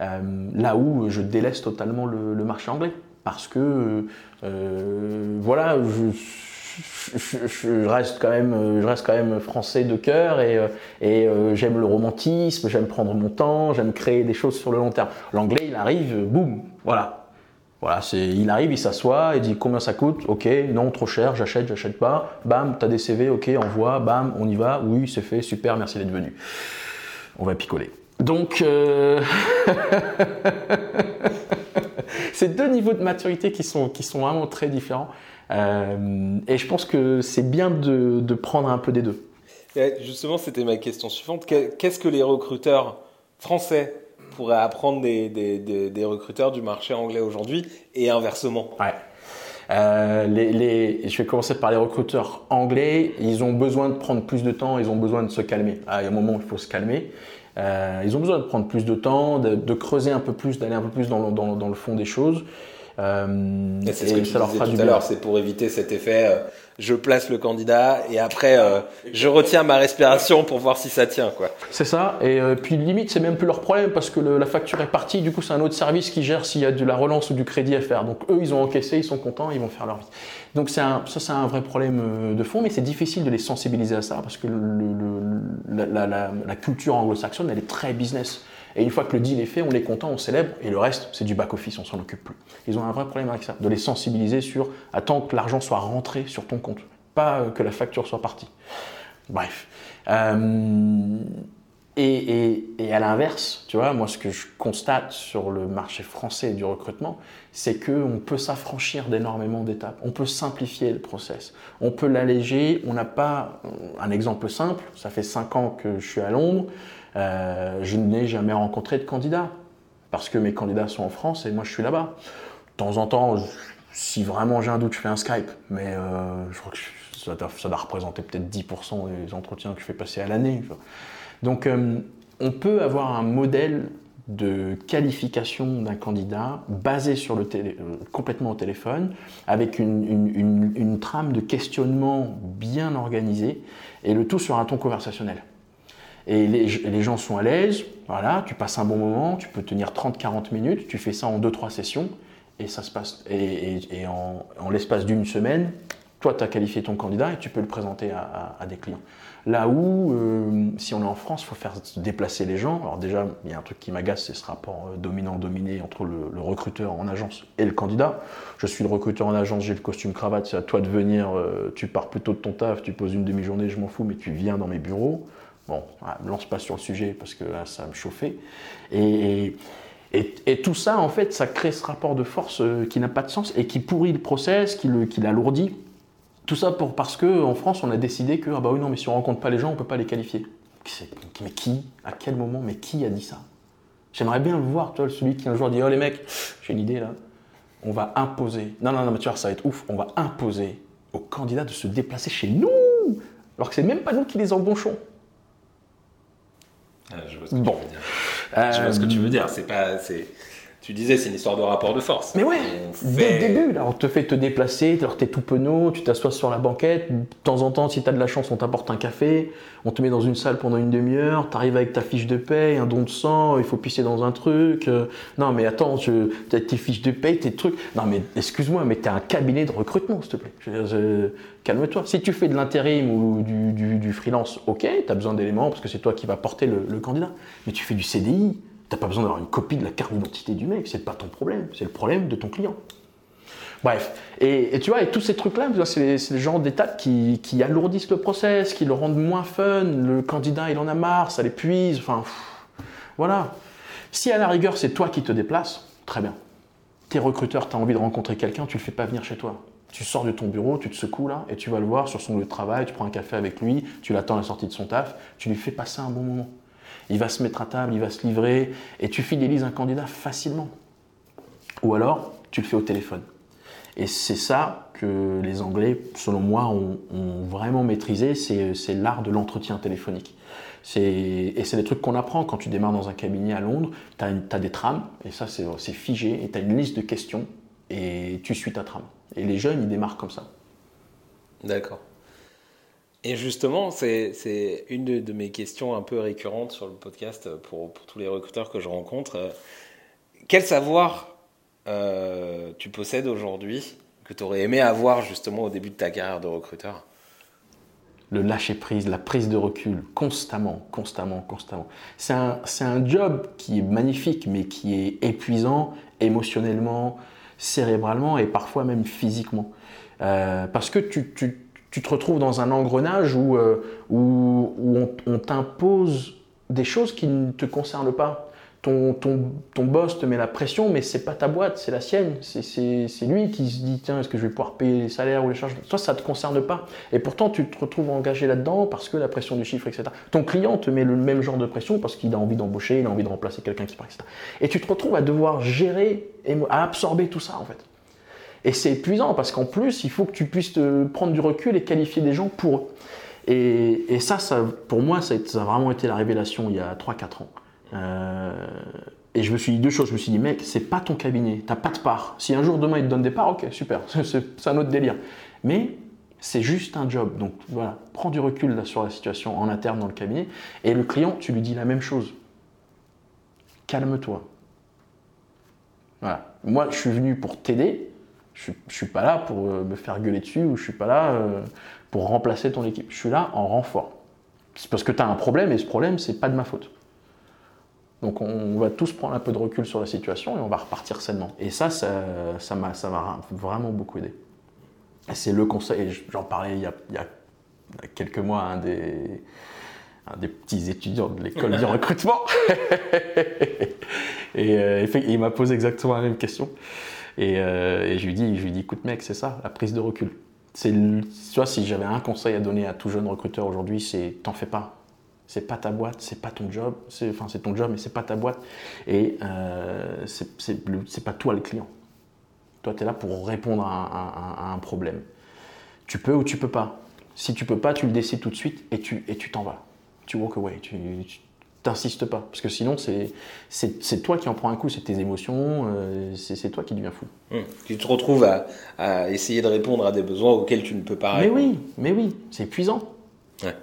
Euh, là où je délaisse totalement le, marché anglais. Parce que, euh, voilà, je, reste quand même, je reste quand même français de cœur et, euh, j'aime le romantisme, j'aime prendre mon temps, j'aime créer des choses sur le long terme. L'anglais, il arrive, boum, voilà, voilà, c'est, il arrive, il s'assoit, il dit combien ça coûte, ok, non, trop cher, j'achète, j'achète pas, bam, t'as des CV, ok, envoie, bam, on y va, oui, c'est fait, super, merci d'être venu. On va picoler. Donc, euh... c'est deux niveaux de maturité qui sont, qui sont vraiment très différents. Euh, et je pense que c'est bien de, de prendre un peu des deux. Justement, c'était ma question suivante. Qu'est-ce que les recruteurs français pourrait apprendre des, des, des, des, recruteurs du marché anglais aujourd'hui et inversement Ouais. Euh, les, les, je vais commencer par les recruteurs anglais. Ils ont besoin de prendre plus de temps, ils ont besoin de se calmer. Ah, il y a un moment où il faut se calmer. Euh, ils ont besoin de prendre plus de temps, de, de creuser un peu plus, d'aller un peu plus dans le, dans, dans le fond des choses. Euh, c'est ce que tu ça leur fera tout à l'heure, c'est pour éviter cet effet je place le candidat et après euh, je retiens ma respiration pour voir si ça tient quoi. C'est ça et euh, puis limite c'est même plus leur problème parce que la facture est partie, du coup c'est un autre service qui gère s'il y a de la relance ou du crédit à faire. Donc eux ils ont encaissé, ils sont contents, ils vont faire leur vie. Donc un, ça c'est un vrai problème euh, de fond mais c'est difficile de les sensibiliser à ça parce que le, le, la, la, la culture anglo-saxonne elle est très business. Et une fois que le deal est fait, on est content, on célèbre, et le reste, c'est du back-office, on s'en occupe plus. Ils ont un vrai problème avec ça, de les sensibiliser sur attends que l'argent soit rentré sur ton compte, pas que la facture soit partie. Bref. Euh, et, à l'inverse, tu vois, moi ce que je constate sur le marché français du recrutement, c'est qu'on peut s'affranchir d'énormément d'étapes, on peut simplifier le process, on peut l'alléger, on n'a pas un exemple simple, ça fait 5 ans que je suis à Londres, euh, je n'ai jamais rencontré de candidat parce que mes candidats sont en France et moi je suis là-bas. De temps en temps, si vraiment j'ai un doute, je fais un Skype, mais euh, je crois que ça doit, ça représenter peut-être 10% des entretiens que je fais passer à l'année. Donc euh, on peut avoir un modèle de qualification d'un candidat basé sur le télé, euh, complètement au téléphone, avec une, une, trame de questionnement bien organisée, et le tout sur un ton conversationnel et les, les, gens sont à l'aise, voilà, tu passes un bon moment, tu peux tenir 30-40 minutes, tu fais ça en 2-3 sessions, et ça se passe. Et, en, l'espace d'une semaine, toi, tu as qualifié ton candidat et tu peux le présenter à, des clients. Là où, euh, si on est en France, il faut faire déplacer les gens. Alors déjà, il y a un truc qui m'agace, c'est ce rapport euh, dominant-dominé entre le, recruteur en agence et le candidat. Je suis le recruteur en agence, j'ai le costume cravate, c'est à toi de venir, euh, tu pars plutôt de ton taf, tu poses une demi-journée, je m'en fous, mais tu viens dans mes bureaux. Bon, ne lance pas sur le sujet parce que là, ça va me chauffer. Et, et, tout ça, en fait, ça crée ce rapport de force qui n'a pas de sens et qui pourrit le process, qui l'alourdit. Tout ça pour, parce qu'en France, on a décidé que, ah bah oui, non, mais si on ne rencontre pas les gens, on ne peut pas les qualifier. Mais qui À quel moment Mais qui a dit ça? J'aimerais bien le voir, toi, celui qui un jour dit, oh les mecs, j'ai une idée là. On va imposer. Non, non, non, mais tu vois, ça va être ouf. On va imposer aux candidats de se déplacer chez nous, alors que c'est même pas nous qui les embauchons. Ah, je vois ce que tu veux dire. Je vois ce que tu veux dire. C'est pas, c'est, tu disais, c'est une histoire de rapport de force. Mais ouais, dès le début, là, on te fait te déplacer, alors t'es tout penaud, tu t'assois sur la banquette, de temps en temps, si t'as de la chance, on t'apporte un café, on te met dans une salle pendant une demi-heure, t'arrives avec ta fiche de paye, un don de sang, il faut pisser dans un truc. Euh, non, mais attends, tu as tes fiches de paye, tes trucs. Non, mais excuse-moi, mais t'es un cabinet de recrutement, s'il te plaît. calme-toi. Si tu fais de l'intérim ou du, freelance, ok, t'as besoin d'éléments parce que c'est toi qui vas porter le candidat. Mais tu fais du CDI, T'as pas besoin d'avoir une copie de la carte d'identité du mec, c'est pas ton problème, c'est le problème de ton client. Bref, et, tu vois, et tous ces trucs-là, c'est le genre d'étapes qui, qui, alourdissent le process, qui le rendent moins fun, le candidat il en a marre, ça l'épuise, enfin, voilà. Si à la rigueur c'est toi qui te déplaces, très bien. Tes recruteurs, tu as envie de rencontrer quelqu'un, tu le fais pas venir chez toi. Tu sors de ton bureau, tu te secoues là, et tu vas le voir sur son lieu de travail, tu prends un café avec lui, tu l'attends à la sortie de son taf, tu lui fais passer un bon moment il va se mettre à table, il va se livrer, et tu fidélises un candidat facilement. Ou alors, tu le fais au téléphone. Et c'est ça que les Anglais, selon moi, ont, vraiment maîtrisé, c'est l'art de l'entretien téléphonique. Et c'est des trucs qu'on apprend quand tu démarres dans un cabinet à Londres, tu as, des trames, et ça c'est figé, et tu as une liste de questions, et tu suis ta trame. Et les jeunes, ils démarrent comme ça. D'accord. Et justement, c'est une de, mes questions un peu récurrentes sur le podcast pour, tous les recruteurs que je rencontre. Quel savoir euh, tu possèdes aujourd'hui que tu aurais aimé avoir justement au début de ta carrière de recruteur? Le lâcher prise, la prise de recul, constamment, constamment, constamment. C'est un, un, job qui est magnifique, mais qui est épuisant émotionnellement, cérébralement et parfois même physiquement. Euh, parce que tu, tu te retrouves dans un engrenage où, euh, on, t'impose des choses qui ne te concernent pas. Ton, ton, ton, boss te met la pression, mais c'est pas ta boîte, c'est la sienne. C'est lui qui se dit tiens, est-ce que je vais pouvoir payer les salaires ou les charges? Toi, ça te concerne pas. Et pourtant, tu te retrouves engagé là-dedans parce que la pression du chiffre, etc. Ton client te met le même genre de pression parce qu'il a envie d'embaucher, il a envie de remplacer quelqu'un qui part, etc. Et tu te retrouves à devoir gérer, à absorber tout ça en fait. Et c'est épuisant parce qu'en plus, il faut que tu puisses te prendre du recul et qualifier des gens pour eux. Et, ça, pour moi, ça a, vraiment été la révélation il y a 3-4 ans. Euh, et je me suis dit deux choses. Je me suis dit, mec, c'est pas ton cabinet, t'as pas de part. Si un jour demain il te donne des parts, ok, super, c'est un autre délire. Mais c'est juste un job. Donc voilà, prends du recul sur la situation en interne dans le cabinet. Et le client, tu lui dis la même chose. Calme-toi. Voilà. Moi, je suis venu pour t'aider, je ne suis pas là pour euh, me faire gueuler dessus ou je ne suis pas là euh, pour remplacer ton équipe. Je suis là en renfort. C'est parce que tu as un problème et ce problème, c'est pas de ma faute. Donc on va tous prendre un peu de recul sur la situation et on va repartir sainement. Et ça, ça, ça m'a vraiment beaucoup aidé. c'est le conseil, j'en parlais il y, a, quelques mois à un des, des petits étudiants de l'école du recrutement. et, euh, et il m'a posé exactement la même question. Euh, et, je, lui dis, je lui dis, écoute mec, c'est ça, la prise de recul. C'est, si j'avais un conseil à donner à tout jeune recruteur aujourd'hui, c'est t'en fais pas. C'est pas ta boîte, c'est pas ton job. C'est, enfin, c'est ton job, mais c'est pas ta boîte. Et euh, c'est, pas toi le client. Toi, tu es là pour répondre à, un problème. Tu peux ou tu peux pas. Si tu peux pas, tu le décides tout de suite et tu, t'en vas. Tu walk away. Tu t'insistes pas. Parce que sinon, c'est toi qui en prends un coup, c'est tes émotions, euh, c'est toi qui deviens fou. Hum. Tu te retrouves à, essayer de répondre à des besoins auxquels tu ne peux pas répondre. Mais oui, mais oui, c'est épuisant. Ouais,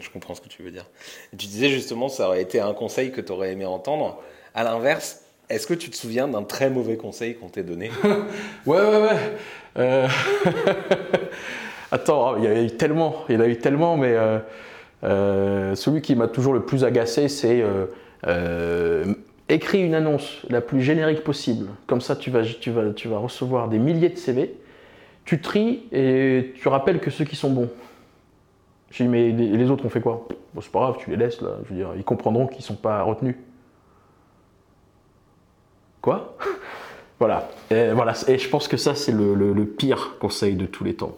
je comprends ce que tu veux dire. tu disais justement, ça aurait été un conseil que tu aurais aimé entendre. À l'inverse, Est-ce que tu te souviens d'un très mauvais conseil qu'on t'ait donné? Ouais, ouais, ouais. Euh, attends, il y en a eu tellement, il y en a eu tellement, mais euh, celui qui m'a toujours le plus agacé, c'est écris une annonce la plus générique possible. Comme ça, tu vas, recevoir des milliers de CV. Tu tries et tu rappelles que ceux qui sont bons. J'ai dit, mais les autres ont fait quoi? Bon, C'est pas grave, tu les laisses là. Ils comprendront qu'ils sont pas retenus. Quoi? Voilà. Et, voilà. Et je pense que ça, c'est le, pire conseil de tous les temps.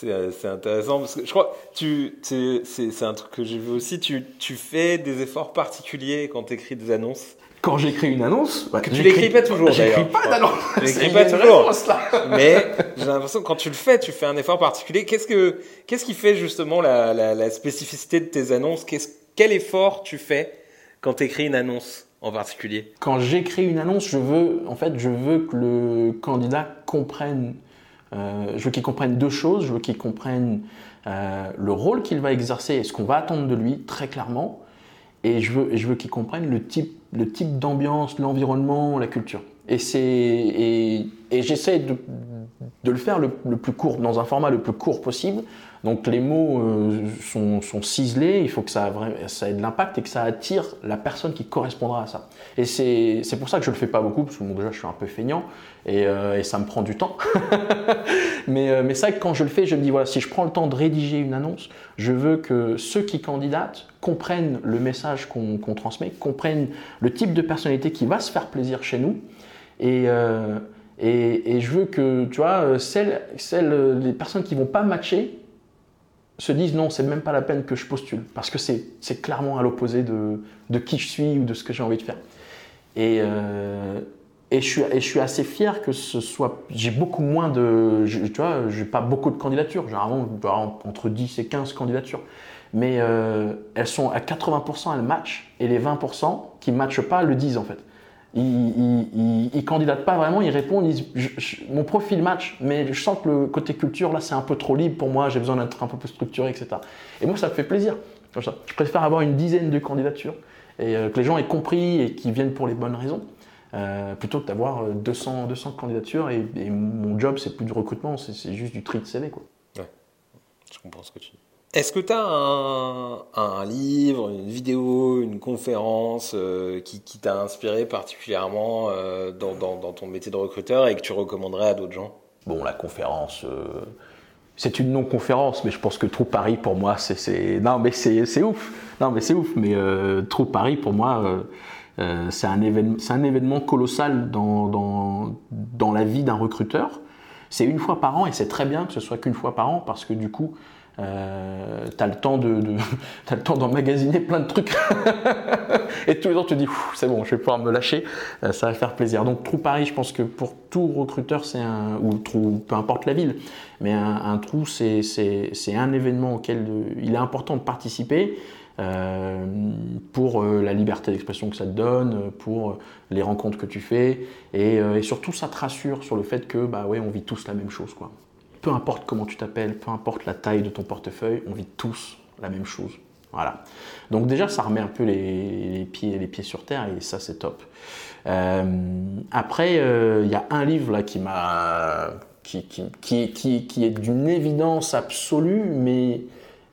C'est intéressant parce que je crois tu c'est un truc que j'ai vu aussi. Tu, tu fais des efforts particuliers quand tu écris des annonces? Quand j'écris une annonce, bah, tu l'écris pas toujours J'écris pas d'annonce. l'écris pas toujours. Mais j'ai l'impression que quand tu le fais, tu fais un effort particulier. Qu'est-ce que qu'est-ce qui fait justement la, la, la spécificité de tes annonces? Quel effort tu fais quand tu écris une annonce en particulier? Quand j'écris une annonce, je veux, en fait, je veux que le candidat comprenne. Euh, je veux qu'il comprenne deux choses. Je veux qu'il comprenne euh, le rôle qu'il va exercer et ce qu'on va attendre de lui très clairement. Et je veux, je veux qu'il comprenne le type, le type d'ambiance, l'environnement, la culture. Et, c'est, et, j'essaie de, le faire le, plus court, dans un format le plus court possible, donc les mots euh, sont, ciselés, il faut que ça, ait de l'impact et que ça attire la personne qui correspondra à ça. Et c'est pour ça que je ne le fais pas beaucoup, parce que bon, déjà je suis un peu feignant et, euh, ça me prend du temps. mais euh, mais ça, quand je le fais, je me dis, voilà, si je prends le temps de rédiger une annonce, je veux que ceux qui candidatent comprennent le message qu'on transmet, comprennent le type de personnalité qui va se faire plaisir chez nous. Et, et, et, je veux que, tu vois, celles, celles, les personnes qui vont pas matcher, se disent non, c'est même pas la peine que je postule, parce que c'est clairement à l'opposé de, de, qui je suis ou de ce que j'ai envie de faire. Et, euh, et, je suis, et, je suis, assez fier que ce soit. J'ai beaucoup moins de. Tu vois, j'ai pas beaucoup de candidatures, généralement entre 10 et 15 candidatures. Mais euh, elles sont à 80%, elles matchent, et les 20% qui ne matchent pas le disent en fait ils, ils, candidatent pas vraiment, ils répondent, ils disent mon profil match, mais je sens que le côté culture là c'est un peu trop libre pour moi, j'ai besoin d'être un peu plus structuré, etc. Et moi ça me fait plaisir. Je préfère avoir une dizaine de candidatures et euh, que les gens aient compris et qu'ils viennent pour les bonnes raisons. Euh, plutôt que d'avoir 200, 200 candidatures et, et mon job c'est plus du recrutement, c'est juste du tri de CV. Quoi. Ouais, je comprends ce que tu dis. Est-ce que tu as un, livre, une vidéo, une conférence euh, qui, t'a inspiré particulièrement euh, dans, ton métier de recruteur et que tu recommanderais à d'autres gens? Bon, la conférence, euh, c'est une non-conférence, mais je pense que Trou Paris pour moi, c'est non mais c'est ouf, non mais c'est ouf, mais Trou Paris pour moi. c'est un, événement, un événement colossal dans, dans, dans la vie d'un recruteur. C'est une fois par an et c'est très bien que ce soit qu'une fois par an parce que du coup, euh, tu as le temps de, as le temps d'emmagasiner plein de trucs. Et tous les ans tu te dis c'est bon je vais pouvoir me lâcher. Euh, ça va faire plaisir. Donc Trou Paris je pense que pour tout recruteur c'est un ou trou peu importe la ville mais un, trou c'est un événement auquel il est important de participer euh, pour la liberté d'expression que ça te donne, pour les rencontres que tu fais, et, et, surtout ça te rassure sur le fait que bah ouais on vit tous la même chose quoi peu importe comment tu t'appelles, peu importe la taille de ton portefeuille, on vit tous la même chose. Voilà. Donc déjà, ça remet un peu les, pieds, les pieds sur terre et ça, c'est top. Euh, après, euh, il y a un livre là qui m'a, qui, qui, qui, qui, est d'une évidence absolue, mais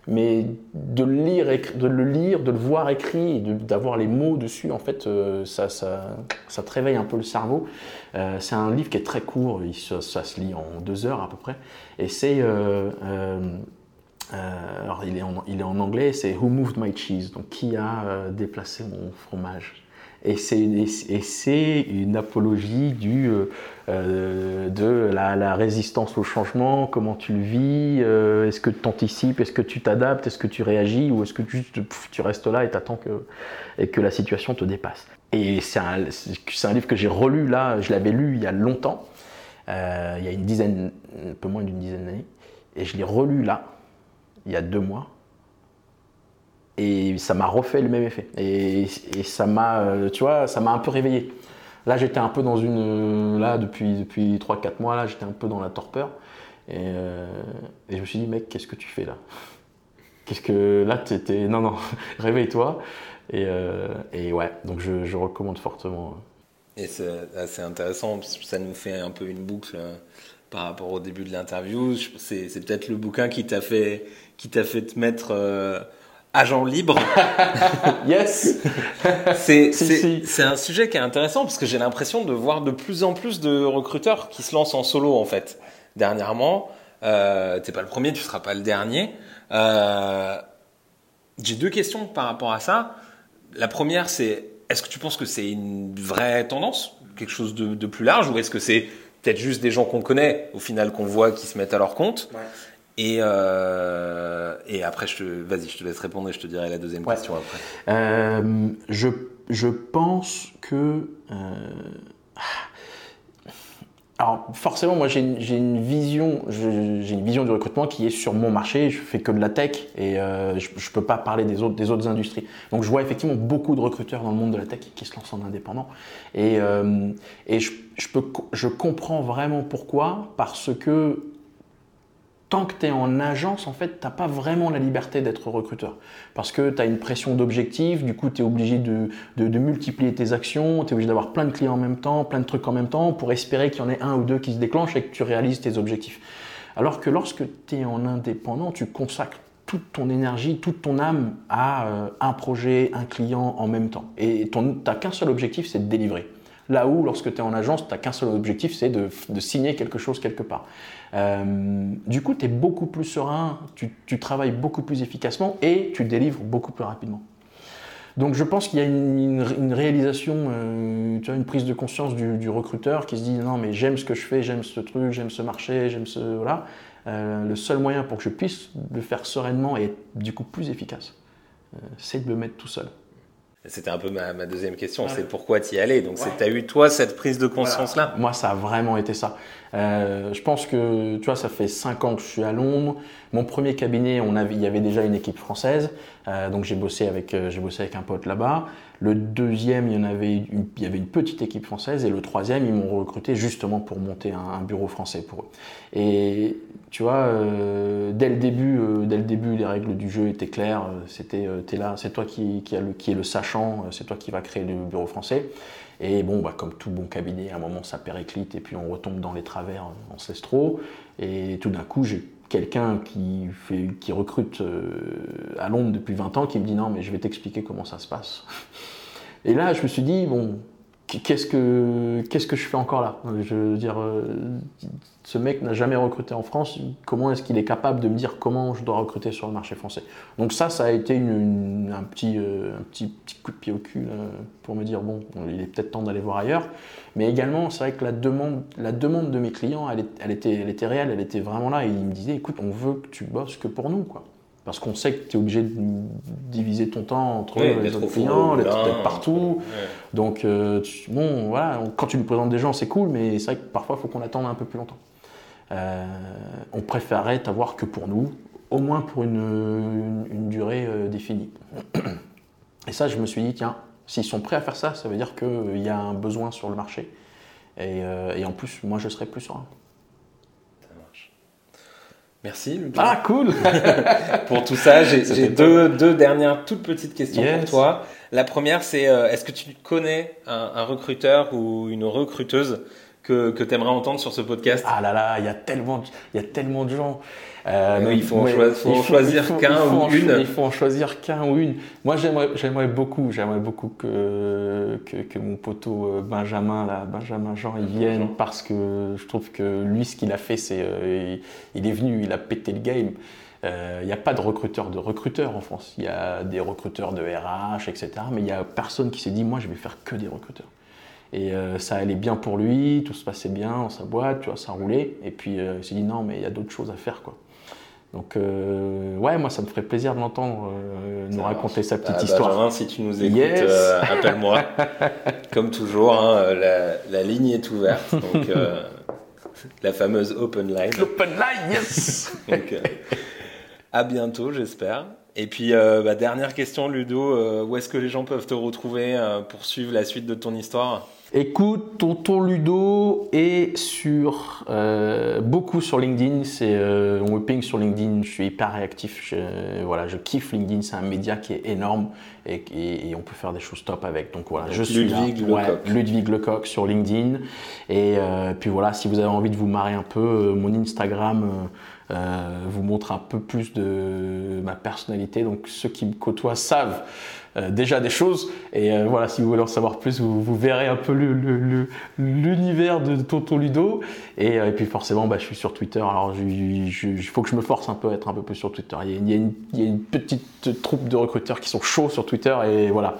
mais de le lire, de le lire, de le voir écrit, d'avoir les mots dessus, en fait, euh, ça, ça, ça, te réveille un peu le cerveau. Euh, c'est un livre qui est très court, ça, se lit en deux heures à peu près, et c'est, euh, alors il est, en, il est en anglais, c'est Who Moved My Cheese, donc qui a déplacé mon fromage? Et c'est une apologie euh, euh, de la, résistance au changement, comment tu le vis, euh, est-ce que tu anticipes, est-ce que tu t'adaptes, est-ce que tu réagis ou est-ce que tu restes là et t'attends que, que la situation te dépasse. Et c'est un, un, livre que j'ai relu là, je l'avais lu il y a longtemps, il y a une dizaine, un peu moins d'une dizaine d'années, et je l'ai relu là, il y a deux mois, et ça m'a refait le même effet. Et, ça m'a, euh, tu vois, ça m'a un peu réveillé. Là, j'étais un peu dans une. Là, depuis, depuis 3-4 mois, là, j'étais un peu dans la torpeur. Et, euh, et, je me suis dit, mec, qu'est-ce que tu fais là? Qu'est-ce que là, tu étais. Non, non, réveille-toi. Et, et, ouais, donc je, recommande fortement. Et c'est assez intéressant, parce que ça nous fait un peu une boucle par rapport au début de l'interview. C'est, peut-être le bouquin qui t'a fait, qui t'a fait te mettre euh, agent libre. yes. c'est, c'est, un sujet qui est intéressant parce que j'ai l'impression de voir de plus en plus de recruteurs qui se lancent en solo en fait. Dernièrement, euh, t'es pas le premier, tu seras pas le dernier. Euh, j'ai deux questions par rapport à ça. La première, c'est est-ce que tu penses que c'est une vraie tendance, quelque chose de, de plus large, ou est-ce que c'est peut-être juste des gens qu'on connaît, au final, qu'on voit qui se mettent à leur compte? Et, euh, et après, je te, vas-y, je te laisse répondre et je te dirai la deuxième question après. Euh, je, je pense que euh, alors forcément, moi j'ai une, vision, j'ai une vision du recrutement qui est sur mon marché. Je fais que de la tech et euh, je, ne peux pas parler des autres, des autres industries. Donc je vois effectivement beaucoup de recruteurs dans le monde de la tech qui se lancent en indépendant. Et, euh, et je, je, peux, je comprends vraiment pourquoi, parce que tant que tu es en agence, en fait, tu n'as pas vraiment la liberté d'être recruteur. Parce que tu as une pression d'objectif, du coup, tu es obligé de, multiplier tes actions, tu es obligé d'avoir plein de clients en même temps, plein de trucs en même temps, pour espérer qu'il y en ait un ou deux qui se déclenchent et que tu réalises tes objectifs. Alors que lorsque tu es en indépendant, tu consacres toute ton énergie, toute ton âme à euh, un projet, un client en même temps. Et tu n'as qu'un seul objectif, c'est de délivrer. Là où, lorsque tu es en agence, tu n'as qu'un seul objectif, c'est de, signer quelque chose quelque part. Euh, du coup, tu es beaucoup plus serein, tu, travailles beaucoup plus efficacement et tu délivres beaucoup plus rapidement. Donc je pense qu'il y a une, réalisation, euh, tu vois, une prise de conscience du, recruteur qui se dit non mais j'aime ce que je fais, j'aime ce truc, j'aime ce marché, j'aime ce voilà. Euh, le seul moyen pour que je puisse le faire sereinement et du coup plus efficace, c'est de le mettre tout seul. C'était un peu ma, deuxième question, c'est pourquoi tu y allais? Donc, tu as eu toi cette prise de conscience-là? Moi, ça a vraiment été ça. Euh, je pense que, tu vois, ça fait cinq ans que je suis à Londres. Mon premier cabinet, on avait, il y avait déjà une équipe française. Euh, donc, j'ai bossé, avec, euh, j'ai bossé avec un pote là-bas. Le deuxième, il y, en avait une, il y avait une petite équipe française. Et le troisième, ils m'ont recruté justement pour monter un, bureau français pour eux. Et tu vois, dès, le début, dès le début, les règles du jeu étaient claires. C'était, es là, c'est toi qui, qui, le, qui est le sachant, c'est toi qui va créer le bureau français. Et bon, bah, comme tout bon cabinet, à un moment ça périclite et puis on retombe dans les travers ancestraux. Et tout d'un coup, j'ai quelqu'un qui, qui recrute euh, à Londres depuis 20 ans qui me dit non, mais je vais t'expliquer comment ça se passe. Et là, je me suis dit, bon, qu'est-ce que, qu'est-ce que je fais encore là? Je veux dire, euh, ce mec n'a jamais recruté en France, comment est-ce qu'il est capable de me dire comment je dois recruter sur le marché français? Donc ça, ça a été un, petit, euh, un petit, petit, coup de pied au cul pour me dire, bon, il est peut-être temps d'aller voir ailleurs. Mais également, c'est vrai que la demande, la demande de mes clients, elle, elle, était, elle était réelle, elle était vraiment là. Et ils me disaient, écoute, on veut que tu bosses que pour nous. quoi. Parce qu'on sait que tu es obligé de diviser ton temps entre les autres clients, d'être partout. Donc, euh, bon, voilà, quand tu nous présentes des gens, c'est cool, mais c'est vrai que parfois, il faut qu'on attende un peu plus longtemps. Euh, on préférerait t'avoir que pour nous, au moins pour une, une, durée euh, définie. Et ça, je me suis dit, tiens, s'ils sont prêts à faire ça, ça veut dire qu'il y a un besoin sur le marché. Et, et en plus, moi, je serai plus serein. Merci. Ah, cool Pour tout ça, j'ai deux, deux, dernières toutes petites questions pour toi. La première, c'est euh, est-ce que tu connais un, un, recruteur ou une recruteuse que, que tu aimerais entendre sur ce podcast Ah là là, il y a tellement, il y a tellement de gens. Euh, il faut en, choisir qu'un ou une. Il faut en choisir qu'un ou une. Moi, j'aimerais beaucoup, j'aimerais beaucoup que, que, que, mon poteau euh, Benjamin, là, Benjamin Jean, il vienne parce que je trouve que lui, ce qu'il a fait, c'est euh, il, est venu, il a pété le game. Euh, il n'y a pas de recruteur de recruteurs en France. Il y a des recruteurs de RH, etc. Mais il n'y a personne qui s'est dit, moi, je vais faire que des recruteurs. Et ça allait bien pour lui, tout se passait bien dans sa boîte, tu vois, ça roulait. Et puis il s'est dit non, mais il y a d'autres choses à faire, quoi. Donc, euh, ouais, moi, ça me ferait plaisir de l'entendre euh, nous raconter sa petite bah, histoire. Benjamin, si tu nous écoutes, euh, appelle-moi. Comme toujours, hein, la, ligne est ouverte. Donc, la fameuse open line. Open line, yes donc, À bientôt, j'espère. Et puis, bah, dernière question, Ludo. où est-ce que les gens peuvent te retrouver pour suivre la suite de ton histoire? Écoute, Tonton Ludo est sur euh, beaucoup sur LinkedIn. C'est euh, on me ping sur LinkedIn. Je suis hyper réactif. Je, voilà, je kiffe LinkedIn. C'est un média qui est énorme et, et- et on peut faire des choses top avec. Donc voilà, je suis Ludwig là. Lecoq. Ludwig Lecoq sur LinkedIn. Et euh, puis voilà, si vous avez envie de vous marrer un peu, euh, mon Instagram euh, vous montre un peu plus de ma personnalité. Donc ceux qui me côtoient savent euh, déjà des choses. Et euh, voilà, si vous voulez en savoir plus, vous, verrez un peu l'univers de Tonton Ludo. Et, puis forcément, bah, je suis sur Twitter. Alors il faut que je me force un peu à être un peu plus sur Twitter. Il y a une petite troupe de recruteurs qui sont chauds sur Twitter. Et voilà,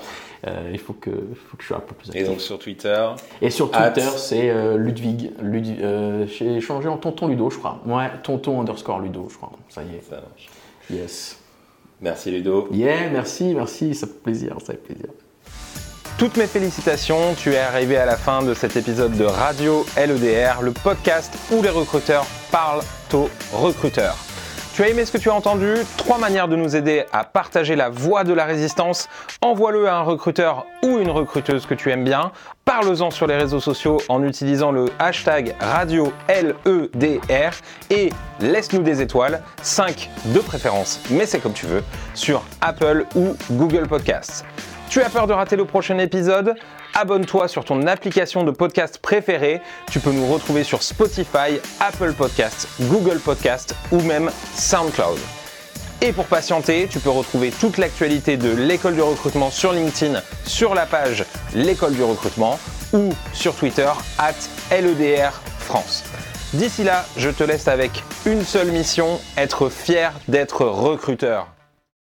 Euh, il faut que, faut que je sois un peu plus Et actif. donc sur Twitter, Et sur At- Twitter, c'est euh, Ludwig. Lud- euh, J'ai changé en Tonton Ludo, je crois. Ouais, Tonton underscore Ludo, je crois. Ça y est. ça marche. Yes. Merci Ludo. Yeah, merci, merci. Ça fait plaisir, ça fait plaisir. Toutes mes félicitations, tu es arrivé à la fin de cet épisode de Radio LEDR, le podcast où les recruteurs parlent aux recruteurs. Tu as aimé ce que tu as entendu? Trois manières de nous aider à partager la voix de la résistance. Envoie-le à un recruteur ou une recruteuse que tu aimes bien. Parle-en sur les réseaux sociaux en utilisant le hashtag Radio LEDR et laisse-nous des étoiles, 5 de préférence, mais c'est comme tu veux, sur Apple ou Google Podcasts. Tu as peur de rater le prochain épisode? Abonne-toi sur ton application de podcast préférée. Tu peux nous retrouver sur Spotify, Apple Podcasts, Google Podcasts ou même SoundCloud. Et pour patienter, tu peux retrouver toute l'actualité de l'école du recrutement sur LinkedIn, sur la page L'école du recrutement ou sur Twitter, at LEDR France. D'ici là, je te laisse avec une seule mission, être fier d'être recruteur.